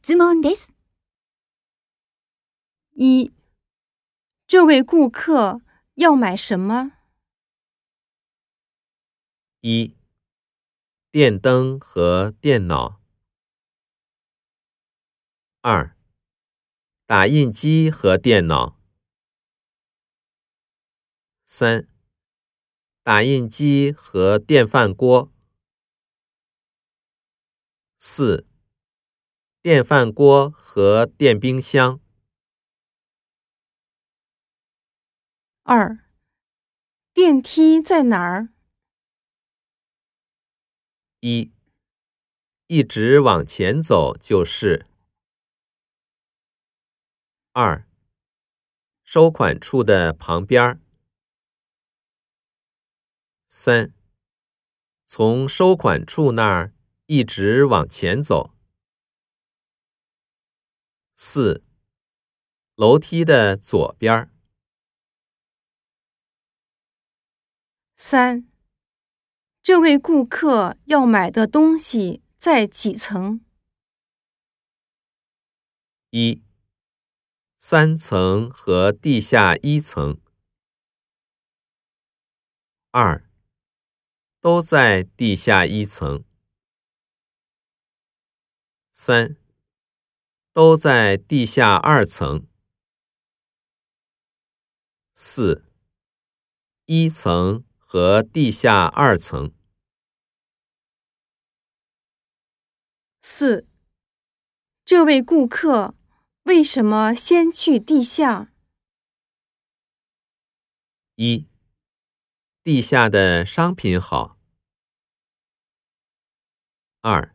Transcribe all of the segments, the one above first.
質問です。一，这位顾客要买什么？一、电灯和电脑。二、打印机和电脑。三、打印机和电饭锅。四、电饭锅和电冰箱。二，电梯在哪儿？一、一直往前走就是。二、收款处的旁边儿。三、从收款处那儿一直往前走。四、楼梯的左边儿。三，这位顾客要买的东西在几层？一、三层和地下一层。二、都在地下一层。三、都在地下二层。四、一层和地下二层。四，这位顾客为什么先去地下？一、地下的商品好。二、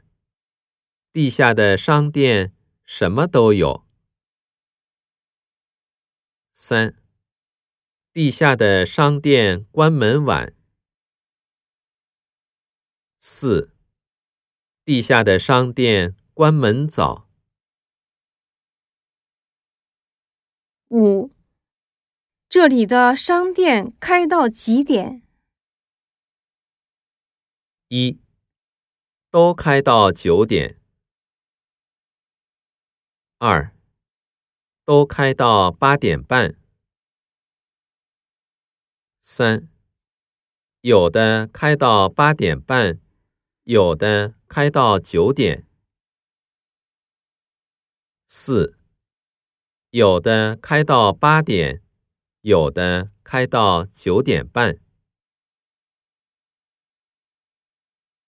地下的商店什么都有。三、地下的商店关门晚。四、地下的商店关门早。五，这里的商店开到几点？一、都开到九点。二、都开到八点半。三、有的开到八点半，有的开到九点。四、有的开到八点，有的开到九点半。